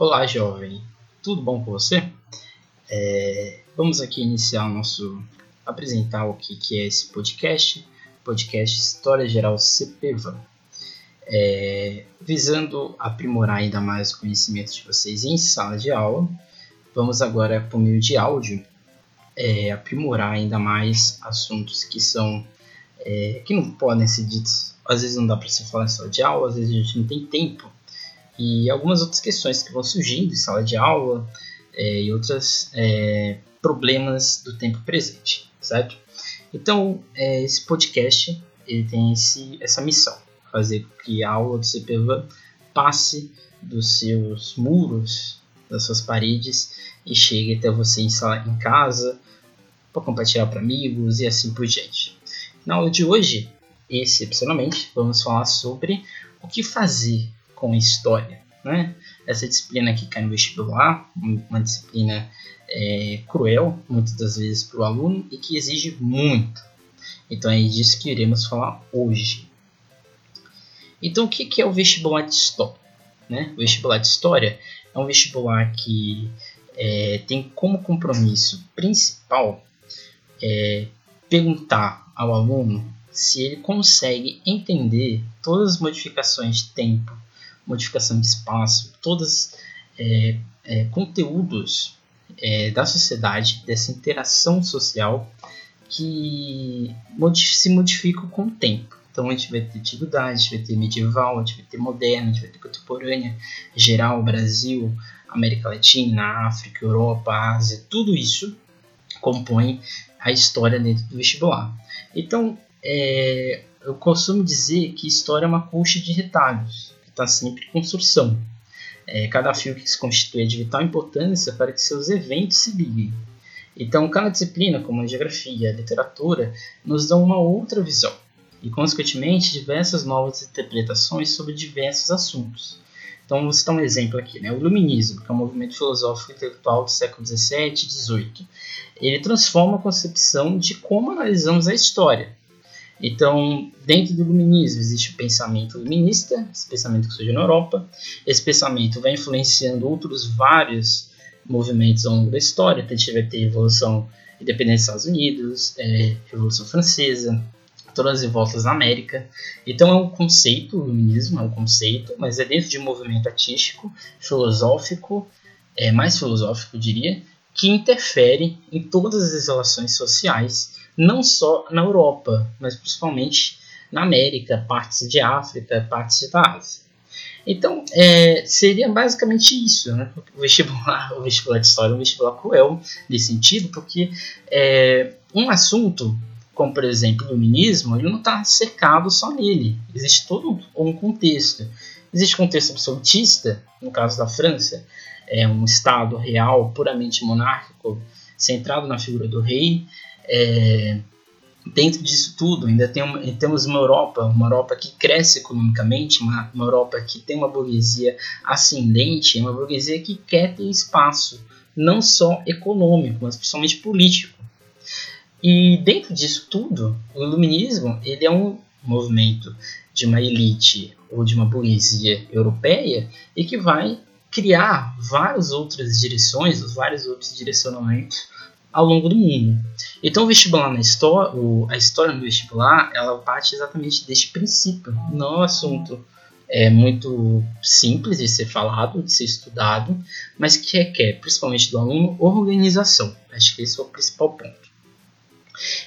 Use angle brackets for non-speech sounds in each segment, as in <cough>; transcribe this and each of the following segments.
Olá, jovem. Tudo bom com você? É, vamos aqui iniciar o nosso apresentar o que, que é esse podcast, podcast História Geral CPVAN, é, visando aprimorar ainda mais o conhecimento de vocês em sala de aula. Vamos agora por meio de áudio é, aprimorar ainda mais assuntos que são é, que não podem ser ditos. Às vezes não dá para se falar em sala de aula, às vezes a gente não tem tempo e algumas outras questões que vão surgindo em sala de aula é, e outros é, problemas do tempo presente, certo? Então, é, esse podcast ele tem esse, essa missão, fazer com que a aula do CPVAN passe dos seus muros, das suas paredes e chegue até você em, sala, em casa, para compartilhar para amigos e assim por diante. Na aula de hoje, excepcionalmente, vamos falar sobre o que fazer com história. Né? Essa disciplina que cai no vestibular, uma disciplina é, cruel, muitas das vezes, para o aluno e que exige muito. Então é disso que iremos falar hoje. Então o que é o vestibular de História? Né? O vestibular de História é um vestibular que é, tem como compromisso principal é, perguntar ao aluno se ele consegue entender todas as modificações de tempo, modificação de espaço, todos é, é, conteúdos é, da sociedade, dessa interação social que se modificam com o tempo. Então a gente vai ter antiguidade, a gente vai ter medieval, a gente vai ter moderna, a gente vai ter contemporânea, geral, Brasil, América Latina, África, Europa, Ásia, tudo isso compõe a história dentro do vestibular. Então, é, eu costumo dizer que história é uma colcha de retalhos está sempre em construção. É, cada fio que se constitui é de vital importância para que seus eventos se liguem. Então, cada disciplina, como a geografia, a literatura, nos dão uma outra visão e, consequentemente, diversas novas interpretações sobre diversos assuntos. Então, vou citar um exemplo aqui, né? o Iluminismo, que é um movimento filosófico intelectual do século XVII e XVIII. Ele transforma a concepção de como analisamos a história, então, dentro do iluminismo existe o pensamento iluminista, esse pensamento que surge na Europa. Esse pensamento vai influenciando outros vários movimentos ao longo da história. Então, a gente vai ter a Revolução Independência dos Estados Unidos, é, Revolução Francesa, todas as revoltas na América. Então, é um conceito, o iluminismo é um conceito, mas é dentro de um movimento artístico, filosófico, é, mais filosófico, diria, que interfere em todas as relações sociais não só na Europa, mas principalmente na América, partes de África, partes da Ásia. Então, é, seria basicamente isso, né? O vestibular, <laughs> o vestibular de história é um vestibular cruel nesse sentido, porque é, um assunto, como por exemplo o iluminismo, ele não está cercado só nele. Existe todo um contexto. Existe contexto absolutista, no caso da França, é um Estado real, puramente monárquico, centrado na figura do rei. É, dentro disso tudo, ainda tem uma, temos uma Europa, uma Europa que cresce economicamente, uma, uma Europa que tem uma burguesia ascendente, uma burguesia que quer ter espaço, não só econômico, mas principalmente político. E dentro disso tudo, o iluminismo ele é um movimento de uma elite ou de uma burguesia europeia e que vai criar várias outras direções, vários outros direcionamentos ao longo do mundo. Então, o vestibular na história, a história do vestibular, ela parte exatamente deste princípio. Não é um assunto é, muito simples de ser falado, de ser estudado, mas que requer, principalmente do aluno, organização. Acho que esse é o principal ponto.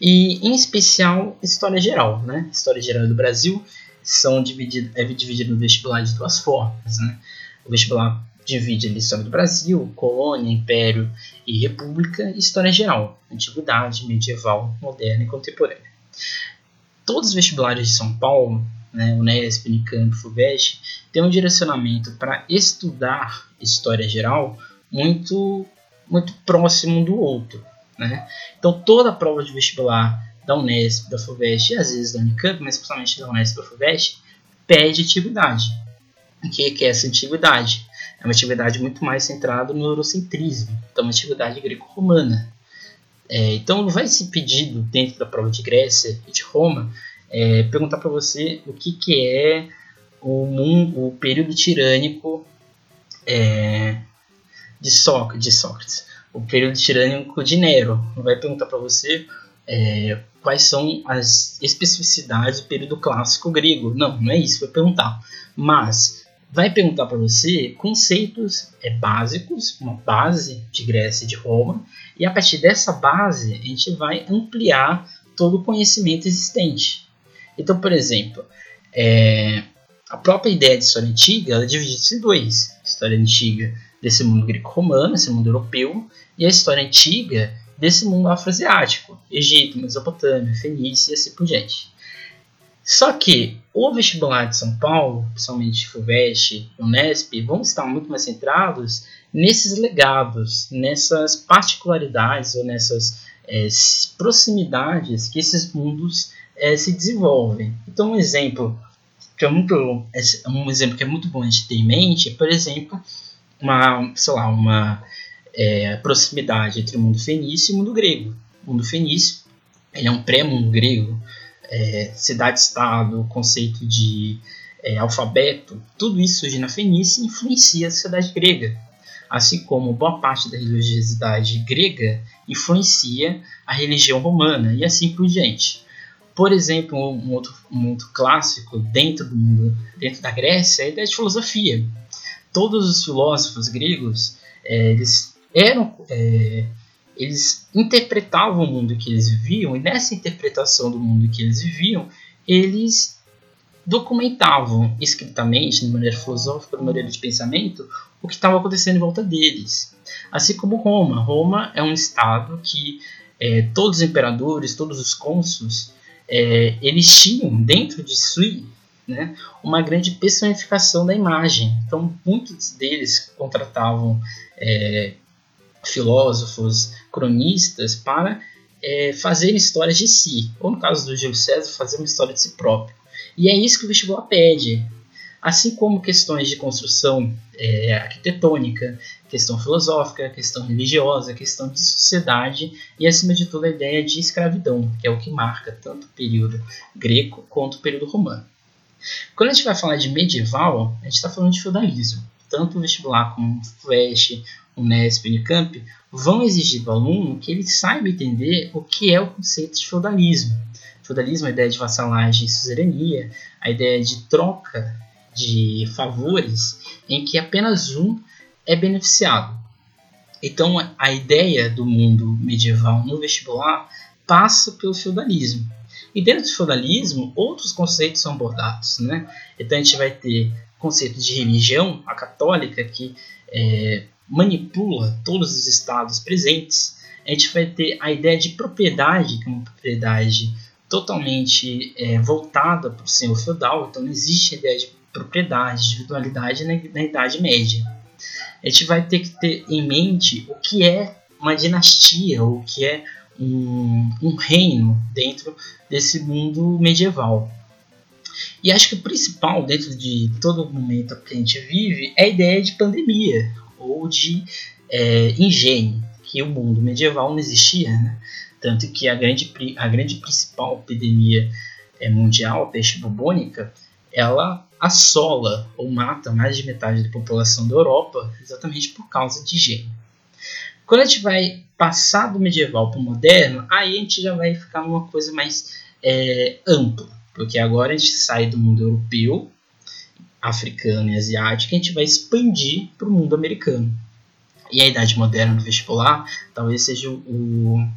E, em especial, história geral. Né? História geral do Brasil são dividido, é dividido no vestibular de duas formas. Né? O vestibular divide a história do Brasil, colônia, império e república, e história geral, antiguidade, medieval, moderna e contemporânea. Todos os vestibulares de São Paulo, né, Unesp, Unicamp, FUVEST, têm um direcionamento para estudar história geral muito, muito próximo um do outro. Né? Então, toda a prova de vestibular da Unesp, da FUVEST e às vezes da Unicamp, mas principalmente da Unesp e da FUVEST, pede antiguidade. O que é essa antiguidade? É uma atividade muito mais centrada no eurocentrismo, então uma atividade greco-romana. É, então não vai ser pedido dentro da prova de Grécia e de Roma é, perguntar para você o que, que é o, mundo, o período tirânico é, de, Sócrates, de Sócrates, o período tirânico de Nero. Vai perguntar para você é, quais são as especificidades do período clássico grego. Não, não é isso vai perguntar. Mas vai perguntar para você conceitos é, básicos, uma base de Grécia e de Roma, e a partir dessa base a gente vai ampliar todo o conhecimento existente. Então, por exemplo, é, a própria ideia de história antiga ela é dividida em dois: história antiga desse mundo greco-romano, esse mundo europeu, e a história antiga desse mundo afroasiático, Egito, Mesopotâmia, Fenícia e assim por diante. Só que o vestibular de São Paulo, principalmente FUVEST Unesp, vão estar muito mais centrados nesses legados, nessas particularidades ou nessas é, proximidades que esses mundos é, se desenvolvem. Então, um exemplo que é muito um exemplo que é muito bom a gente ter em mente é, por exemplo, uma, sei lá, uma é, proximidade entre o mundo fenício e o mundo grego. O mundo fenício ele é um pré-mundo grego, é, cidade-estado, conceito de é, alfabeto, tudo isso surge na Fenícia e influencia a sociedade grega. Assim como boa parte da religiosidade grega influencia a religião romana e assim por diante. Por exemplo, um outro, um outro clássico dentro, do, dentro da Grécia é a ideia de filosofia. Todos os filósofos gregos é, eles eram é, eles interpretavam o mundo que eles viviam e nessa interpretação do mundo que eles viviam eles documentavam escritamente, de maneira filosófica, de maneira de pensamento, o que estava acontecendo em volta deles. Assim como Roma. Roma é um estado que é, todos os imperadores, todos os cônsules, é, eles tinham dentro de si né, uma grande personificação da imagem. Então, muitos deles contratavam é, filósofos, cronistas para é, fazer histórias de si, ou no caso do Júlio César, fazer uma história de si próprio. E é isso que o vestibular pede. Assim como questões de construção é, arquitetônica, questão filosófica, questão religiosa, questão de sociedade e, acima de tudo, a ideia de escravidão, que é o que marca tanto o período greco quanto o período romano. Quando a gente vai falar de medieval, a gente está falando de feudalismo. Tanto o vestibular como o FUVEST, Unesp e Unicamp vão exigir do aluno que ele saiba entender o que é o conceito de feudalismo. Feudalismo é a ideia de vassalagem e suzerania, a ideia de troca de favores em que apenas um é beneficiado. Então, a ideia do mundo medieval no vestibular passa pelo feudalismo. E dentro do feudalismo, outros conceitos são abordados. Né? Então, a gente vai ter conceito de religião, a católica, que é, manipula todos os estados presentes. A gente vai ter a ideia de propriedade, que é uma propriedade totalmente é, voltada para o senhor feudal, então não existe a ideia de propriedade, individualidade na, na Idade Média. A gente vai ter que ter em mente o que é uma dinastia, o que é um, um reino dentro desse mundo medieval. E acho que o principal dentro de todo o momento que a gente vive é a ideia de pandemia ou de é, engenho, que o mundo medieval não existia. Né? Tanto que a grande, a grande principal epidemia é, mundial, a peste bubônica, ela assola ou mata mais de metade da população da Europa exatamente por causa de higiene. Quando a gente vai passar do medieval para o moderno, aí a gente já vai ficar numa coisa mais é, ampla, porque agora a gente sai do mundo europeu, africano e asiático, e a gente vai expandir para o mundo americano. E a idade moderna do vestibular talvez seja o,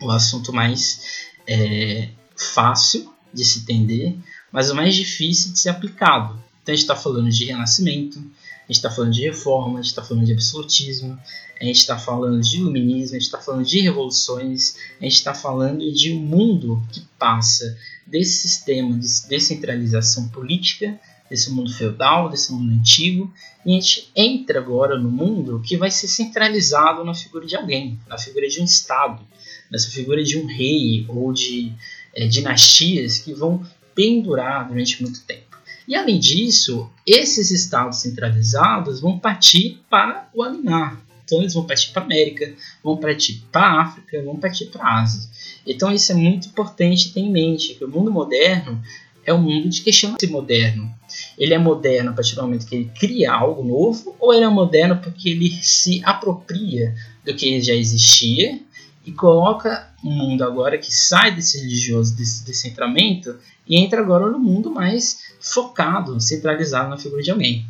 o assunto mais é, fácil de se entender, mas o mais difícil de ser aplicado. Então a gente está falando de renascimento, a gente está falando de reforma, a gente está falando de absolutismo, a gente está falando de iluminismo, a gente está falando de revoluções, a gente está falando de um mundo que passa desse sistema de descentralização política, desse mundo feudal, desse mundo antigo, e a gente entra agora no mundo que vai ser centralizado na figura de alguém, na figura de um Estado, nessa figura de um rei ou de é, dinastias que vão pendurar durante muito tempo. E além disso, esses estados centralizados vão partir para o alinhar. Então eles vão partir para a América, vão partir para a África, vão partir para a Ásia. Então isso é muito importante ter em mente, que o mundo moderno é o mundo de questionamento moderno. Ele é moderno a partir do momento que ele cria algo novo, ou ele é moderno porque ele se apropria do que já existia e coloca um mundo agora que sai desse religioso, desse descentramento, e entra agora no mundo mais focado, centralizado na figura de alguém.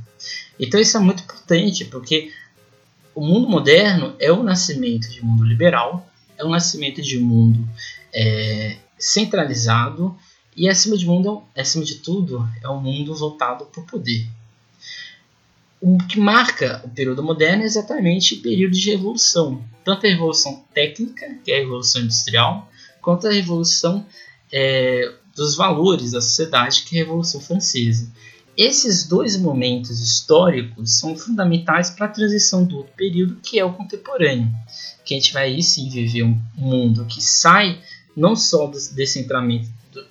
Então isso é muito importante, porque o mundo moderno é o nascimento de um mundo liberal, é o nascimento de um mundo é, centralizado e acima de, mundo, acima de tudo é um mundo voltado para o poder. O que marca o período moderno é exatamente o período de revolução, tanto a revolução técnica, que é a revolução industrial, quanto a revolução é, dos valores da sociedade, que é a revolução francesa. Esses dois momentos históricos são fundamentais para a transição do outro período, que é o contemporâneo, que a gente vai aí sim viver um mundo que sai não só do descentramento,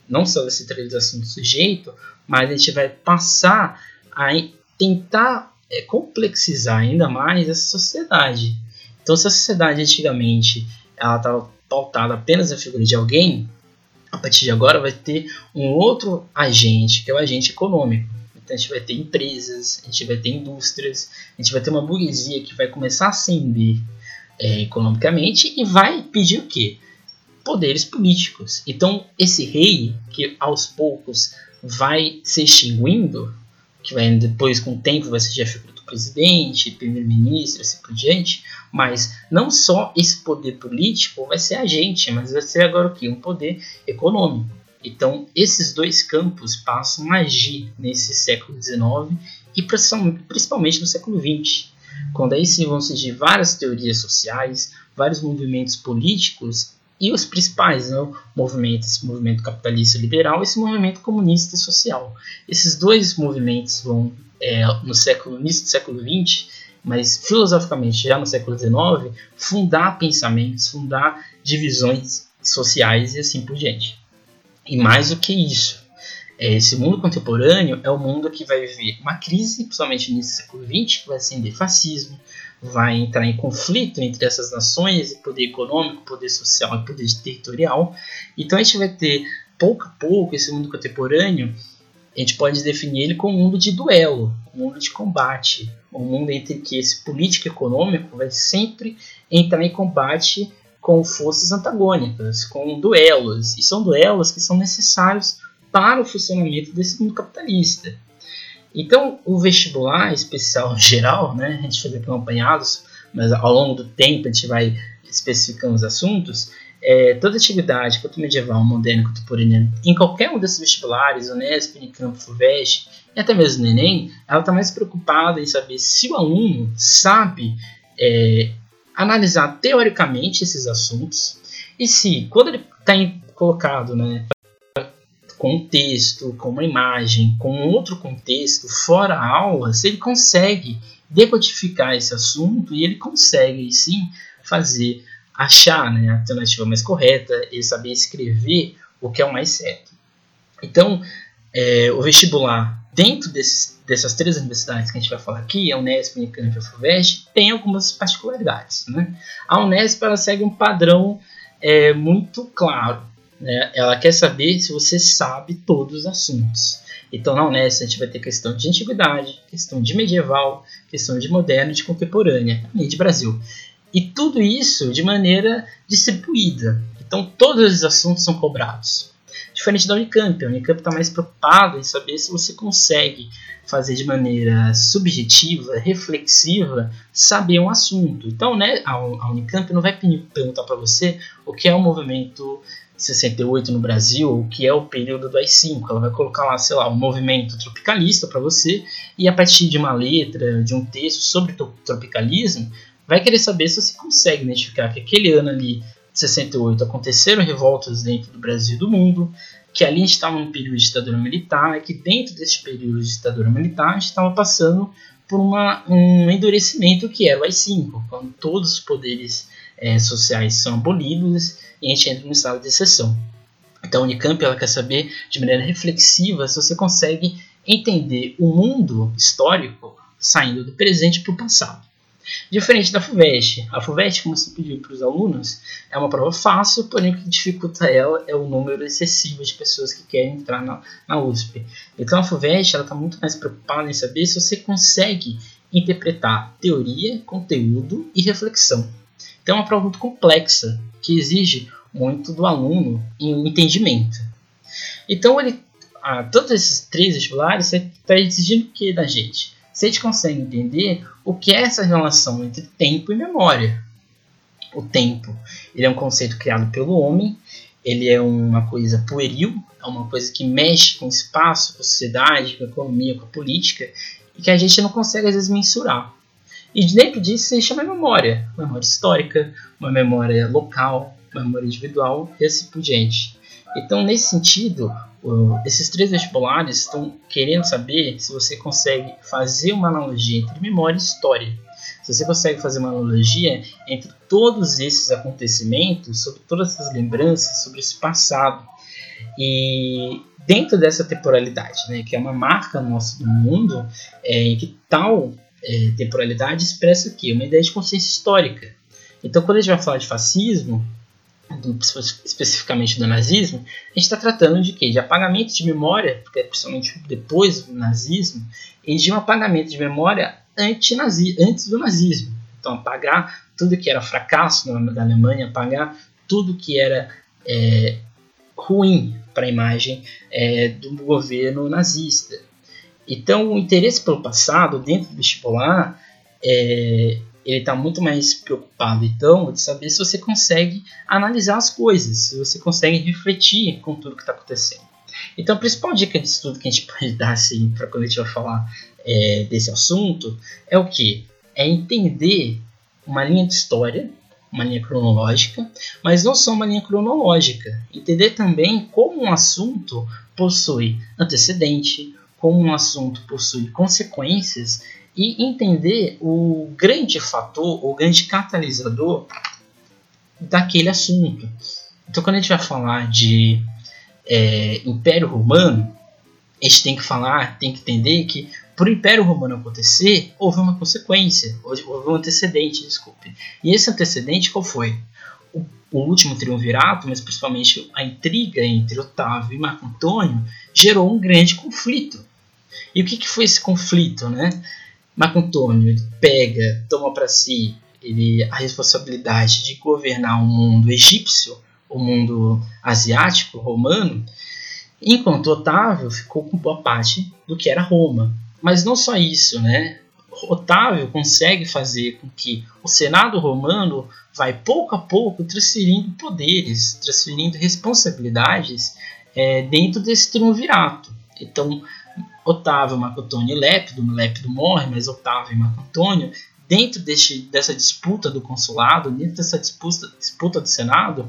não só da centralização do sujeito, mas a gente vai passar a tentar é, complexizar ainda mais essa sociedade. Então, se a sociedade antigamente ela estava pautada apenas na figura de alguém, a partir de agora vai ter um outro agente, que é o agente econômico. Então a gente vai ter empresas, a gente vai ter indústrias, a gente vai ter uma burguesia que vai começar a ascender é, economicamente e vai pedir o quê? Poderes políticos. Então esse rei, que aos poucos vai se extinguindo, que vai depois com o tempo vai ser a figura do presidente, primeiro-ministro, assim por diante, mas não só esse poder político vai ser agente, mas vai ser agora o quê? Um poder econômico. Então, esses dois campos passam a agir nesse século XIX e principalmente no século XX, quando aí sim vão surgir várias teorias sociais, vários movimentos políticos e os principais, né, movimentos, esse movimento capitalista liberal e esse movimento comunista social. Esses dois movimentos vão, é, no século início do século XX, mas filosoficamente já no século XIX, fundar pensamentos, fundar divisões sociais e assim por diante. E mais do que isso, é, esse mundo contemporâneo é o mundo que vai viver uma crise, principalmente no século XX, que vai acender fascismo, vai entrar em conflito entre essas nações, poder econômico, poder social e poder territorial. Então a gente vai ter, pouco a pouco, esse mundo contemporâneo, a gente pode definir ele como um mundo de duelo, um mundo de combate, um mundo entre que esse político econômico vai sempre entrar em combate com forças antagônicas, com duelos. E são duelos que são necessários para o funcionamento desse mundo capitalista. Então, o vestibular especial geral, né, a gente fez aqui mas ao longo do tempo a gente vai especificando os assuntos. É, toda atividade, quanto medieval, moderna, contemporânea, em qualquer um desses vestibulares, Unesp, Unicamp, FUVEST, e até mesmo no Enem, ela está mais preocupada em saber se o aluno sabe é, analisar teoricamente esses assuntos e se, quando ele está colocado né, com um texto, com uma imagem, com outro contexto, fora a aula, se ele consegue decodificar esse assunto e ele consegue, sim, fazer, achar né, a alternativa mais correta e saber escrever o que é o mais certo. Então, é, o vestibular, dentro desses, dessas três universidades que a gente vai falar aqui, a Unesp, a Unicamp e a FUVEST, tem algumas particularidades. Né? A Unesp ela segue um padrão é, muito claro. Né? Ela quer saber se você sabe todos os assuntos. Então, na Unesp, a gente vai ter questão de antiguidade, questão de medieval, questão de moderno e de contemporânea, e de Brasil. E tudo isso de maneira distribuída. Então, todos os assuntos são cobrados. Diferente da Unicamp, a Unicamp está mais preocupada em saber se você consegue fazer de maneira subjetiva, reflexiva, saber um assunto. Então, né, a Unicamp não vai perguntar para você o que é o movimento 68 no Brasil, que é o período do AI-5. Ela vai colocar lá, sei lá, um movimento tropicalista para você e a partir de uma letra, de um texto sobre tropicalismo, vai querer saber se você consegue identificar que aquele ano ali 68 aconteceram revoltas dentro do Brasil e do mundo, que ali a gente estava num período de ditadura militar, e que dentro desse período de ditadura militar a gente estava passando por uma, um endurecimento que era o AI-5, quando todos os poderes é, sociais são abolidos e a gente entra no estado de exceção. Então a Unicamp ela quer saber de maneira reflexiva se você consegue entender o mundo histórico saindo do presente para o passado. Diferente da FUVEST. A FUVEST, como você pediu para os alunos, é uma prova fácil, porém o que dificulta ela é o número excessivo de pessoas que querem entrar na, na USP. Então a FUVEST está muito mais preocupada em saber se você consegue interpretar teoria, conteúdo e reflexão. Então é uma prova muito complexa, que exige muito do aluno em entendimento. Então ele, ah, todos esses três vestibulares está exigindo o que da gente? Se a gente consegue entender o que é essa relação entre tempo e memória. O tempo, ele é um conceito criado pelo homem, ele é uma coisa pueril, é uma coisa que mexe com o espaço, com a sociedade, com a economia, com a política, e que a gente não consegue às vezes mensurar. E dentro disso se chama memória, memória histórica, uma memória local, memória individual e assim por diante. Então, nesse sentido, esses três vestibulares estão querendo saber se você consegue fazer uma analogia entre memória e história. Se você consegue fazer uma analogia entre todos esses acontecimentos, sobre todas essas lembranças, sobre esse passado. E dentro dessa temporalidade, né, que é uma marca nossa do mundo, é, que tal é, temporalidade expressa o quê? Uma ideia de consciência histórica. Então, quando a gente vai falar de fascismo, do, especificamente do nazismo, a gente está tratando de quê? De apagamento de memória, porque é principalmente depois do nazismo, e de um apagamento de memória anti-nazi, antes do nazismo. Então, apagar tudo que era fracasso da Alemanha, apagar tudo que era é, ruim para a imagem é, do governo nazista. Então, o interesse pelo passado dentro do vestibular é, ele está muito mais preocupado, então, de saber se você consegue analisar as coisas, se você consegue refletir com tudo que está acontecendo. Então, a principal dica de estudo que a gente <laughs> pode dar assim, para quando a gente vai falar é, desse assunto é o que? É entender uma linha de história, uma linha cronológica, mas não só uma linha cronológica. Entender também como um assunto possui antecedente, como um assunto possui consequências e entender o grande fator, o grande catalisador daquele assunto. Então, quando a gente vai falar de é, Império Romano, a gente tem que falar, tem que entender que para o Império Romano acontecer, houve uma consequência, houve um antecedente, desculpe. E esse antecedente qual foi? O, o último triunvirato, mas principalmente a intriga entre Otávio e Marco Antônio, gerou um grande conflito. E o que, que foi esse conflito, né? Marco Antônio pega, toma para si ele, a responsabilidade de governar o mundo egípcio, o mundo asiático, romano, enquanto Otávio ficou com boa parte do que era Roma. Mas não só isso, né? Otávio consegue fazer com que o Senado romano vai pouco a pouco transferindo poderes, transferindo responsabilidades é, dentro desse triunvirato. Então, Otávio, Marco Antônio e Lépido, Lépido morre, mas Otávio e Marco Antônio, dentro deste, dessa disputa do consulado, dentro dessa disputa, disputa do Senado,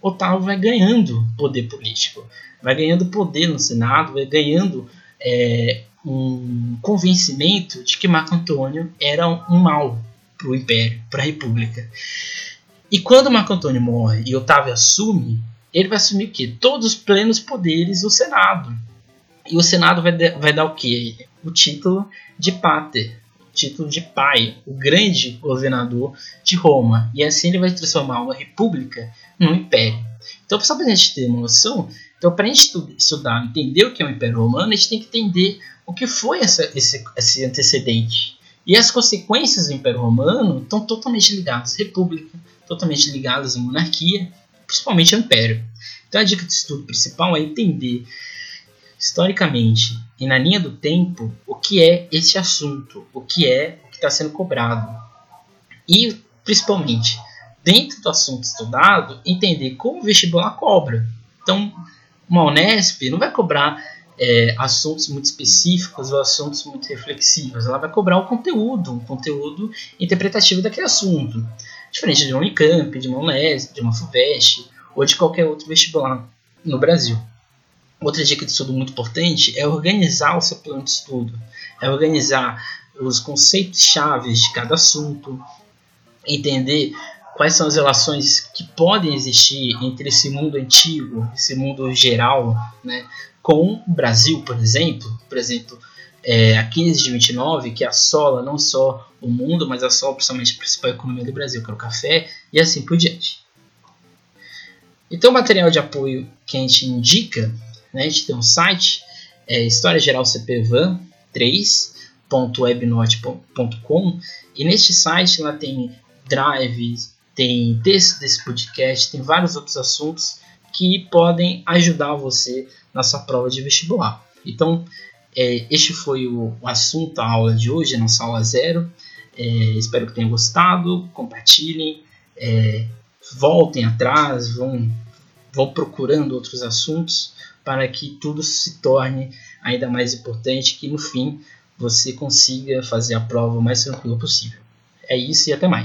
Otávio vai ganhando poder político, vai ganhando poder no Senado, vai ganhando é, um convencimento de que Marco Antônio era um mal para o Império, para a República. E quando Marco Antônio morre e Otávio assume, ele vai assumir o quê? Todos os plenos poderes do Senado. E o Senado vai, de, vai dar o quê? O título de pater, título de pai, o grande governador de Roma. E assim ele vai transformar uma república num império. Então, só para a gente ter uma noção, então, para a gente estudar, entender o que é o Império Romano, a gente tem que entender o que foi essa, esse, esse antecedente. E as consequências do Império Romano estão totalmente ligadas à República, totalmente ligadas à monarquia, principalmente ao Império. Então, a dica de estudo principal é entender historicamente e na linha do tempo o que é esse assunto, o que é o que está sendo cobrado. E, principalmente, dentro do assunto estudado, entender como o vestibular cobra. Então, uma Unesp não vai cobrar é, assuntos muito específicos ou assuntos muito reflexivos. Ela vai cobrar o conteúdo, um conteúdo interpretativo daquele assunto. Diferente de uma Unicamp, de uma Unesp, de uma FUVEST ou de qualquer outro vestibular no Brasil. Outra dica de estudo muito importante é organizar o seu plano de estudo, é organizar os conceitos chaves de cada assunto, entender quais são as relações que podem existir entre esse mundo antigo, esse mundo geral, né, com o Brasil, por exemplo. Por exemplo, é, a 15 de 29, que assola não só o mundo, mas assola principalmente a principal economia do Brasil, que é o café, e assim por diante. Então, o material de apoio que a gente indica, né, a gente tem um site, é História Geral CPVAN 3.webnote.com, e neste site lá tem drives, tem texto desse podcast, tem vários outros assuntos que podem ajudar você na sua prova de vestibular. Então, é, este foi o, o, assunto, a aula de hoje, a nossa aula zero. É, espero que tenham gostado, compartilhem, é, voltem atrás, vão, vão procurando outros assuntos para que tudo se torne ainda mais importante, que no fim você consiga fazer a prova o mais tranquilo possível. É isso e até mais.